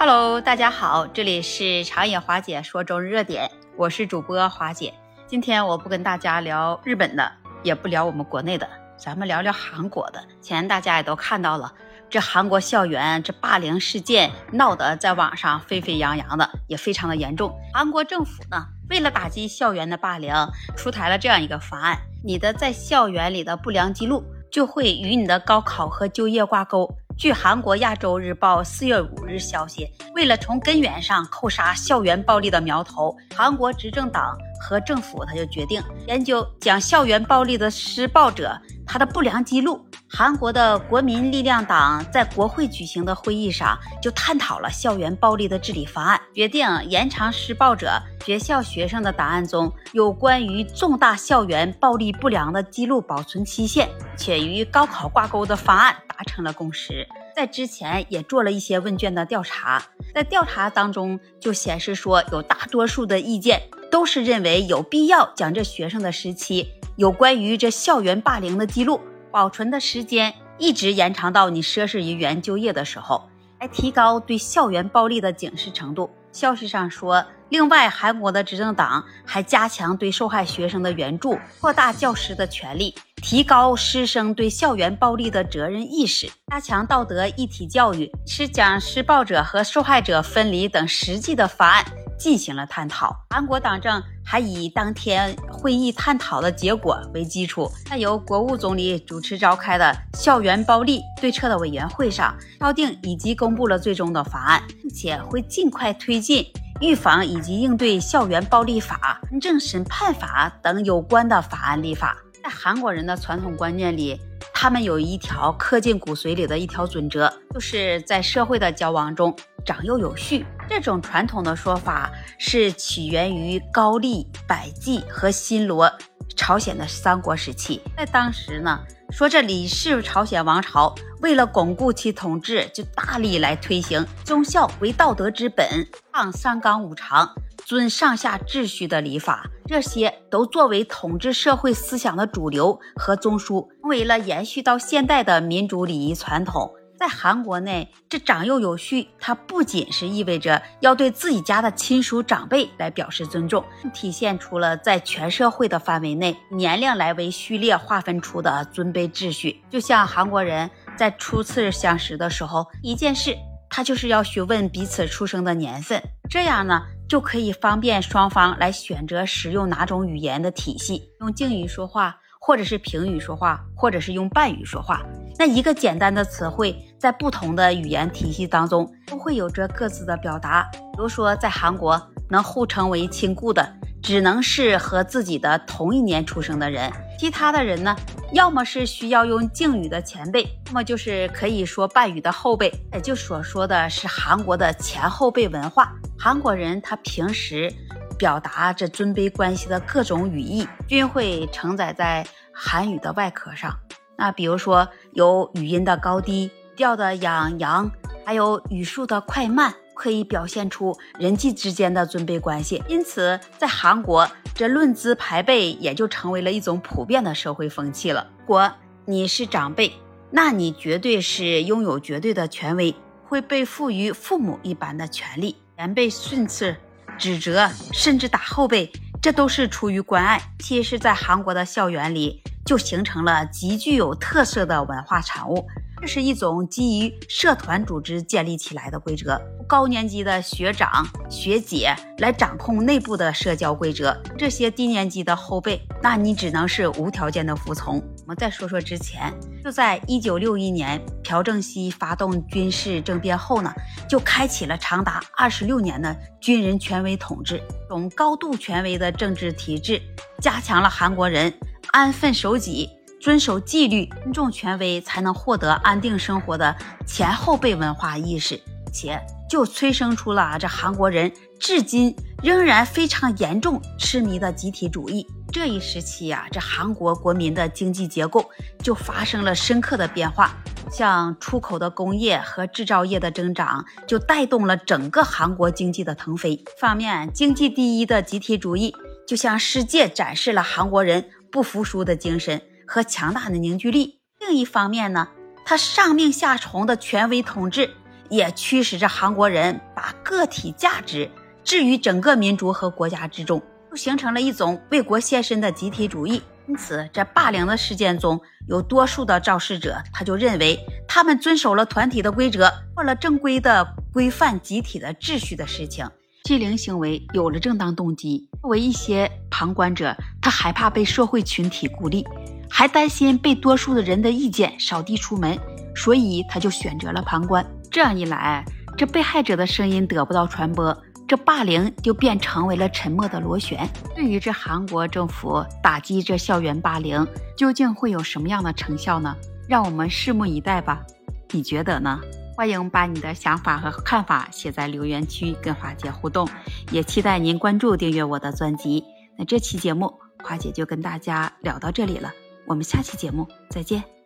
Hello，大家好，这里是长野华姐说中日热点，我是主播华姐。今天我不跟大家聊日本的，也不聊我们国内的，咱们聊聊韩国的。前大家也都看到了，这韩国校园这霸凌事件闹得在网上沸沸扬扬的，也非常的严重。韩国政府呢，为了打击校园的霸凌，出台了这样一个方案：你的在校园里的不良记录就会与你的高考和就业挂钩。据韩国亚洲日报四月五日消息，为了从根源上扣杀校园暴力的苗头，韩国执政党和政府他就决定研究将校园暴力的施暴者他的不良记录。韩国的国民力量党在国会举行的会议上就探讨了校园暴力的治理方案，决定延长施暴者学校学生的档案中有关于重大校园暴力不良的记录保存期限，且与高考挂钩的方案。达成了共识，在之前也做了一些问卷的调查，在调查当中就显示说，有大多数的意见都是认为有必要将这学生的时期有关于这校园霸凌的记录保存的时间一直延长到你涉事人员就业的时候，来提高对校园暴力的警示程度。消息上说，另外韩国的执政党还加强对受害学生的援助，扩大教师的权利。提高师生对校园暴力的责任意识，加强道德一体教育，是将施暴者和受害者分离等实际的方案进行了探讨。韩国党政还以当天会议探讨的结果为基础，在由国务总理主持召开的校园暴力对策的委员会上，敲定以及公布了最终的方案，并且会尽快推进预防以及应对校园暴力法、行政审判法等有关的法案立法。在韩国人的传统观念里，他们有一条刻进骨髓里的一条准则，就是在社会的交往中长幼有序。这种传统的说法是起源于高丽、百济和新罗朝鲜的三国时期。在当时呢，说这李氏朝鲜王朝为了巩固其统治，就大力来推行忠孝为道德之本，抗三纲五常。尊上下秩序的礼法，这些都作为统治社会思想的主流和中枢，成为了延续到现代的民主礼仪传统。在韩国内，这长幼有序，它不仅是意味着要对自己家的亲属长辈来表示尊重，体现出了在全社会的范围内，年龄来为序列划分出的尊卑秩序。就像韩国人在初次相识的时候，一件事，他就是要询问彼此出生的年份，这样呢？就可以方便双方来选择使用哪种语言的体系，用敬语说话，或者是平语说话，或者是用伴语说话。那一个简单的词汇，在不同的语言体系当中，都会有着各自的表达。比如说，在韩国，能互称为亲故的，只能是和自己的同一年出生的人。其他的人呢，要么是需要用敬语的前辈，要么就是可以说伴语的后辈。也就所说的是韩国的前后辈文化。韩国人他平时表达这尊卑关系的各种语义，均会承载在韩语的外壳上。那比如说有语音的高低、调的扬扬，还有语速的快慢，可以表现出人际之间的尊卑关系。因此，在韩国，这论资排辈也就成为了一种普遍的社会风气了。如果你是长辈，那你绝对是拥有绝对的权威，会被赋予父母一般的权利。前辈训斥、指责，甚至打后辈，这都是出于关爱。其实，在韩国的校园里，就形成了极具有特色的文化产物。这是一种基于社团组织建立起来的规则，高年级的学长学姐来掌控内部的社交规则，这些低年级的后辈，那你只能是无条件的服从。我们再说说之前，就在一九六一年朴正熙发动军事政变后呢，就开启了长达二十六年的军人权威统治，这种高度权威的政治体制，加强了韩国人安分守己。遵守纪律、尊重权威，才能获得安定生活的前后辈文化意识，且就催生出了这韩国人至今仍然非常严重痴迷的集体主义。这一时期呀，这韩国国民的经济结构就发生了深刻的变化，像出口的工业和制造业的增长，就带动了整个韩国经济的腾飞。方面，经济第一的集体主义就向世界展示了韩国人不服输的精神。和强大的凝聚力。另一方面呢，他上命下从的权威统治也驱使着韩国人把个体价值置于整个民族和国家之中，就形成了一种为国献身的集体主义。因此，在霸凌的事件中，有多数的肇事者他就认为他们遵守了团体的规则，做了正规的规范集体的秩序的事情。欺凌行为有了正当动机，作为一些旁观者，他害怕被社会群体孤立，还担心被多数的人的意见扫地出门，所以他就选择了旁观。这样一来，这被害者的声音得不到传播。这霸凌就变成为了沉默的螺旋。对于这韩国政府打击这校园霸凌，究竟会有什么样的成效呢？让我们拭目以待吧。你觉得呢？欢迎把你的想法和看法写在留言区跟华姐互动，也期待您关注订阅我的专辑。那这期节目华姐就跟大家聊到这里了，我们下期节目再见。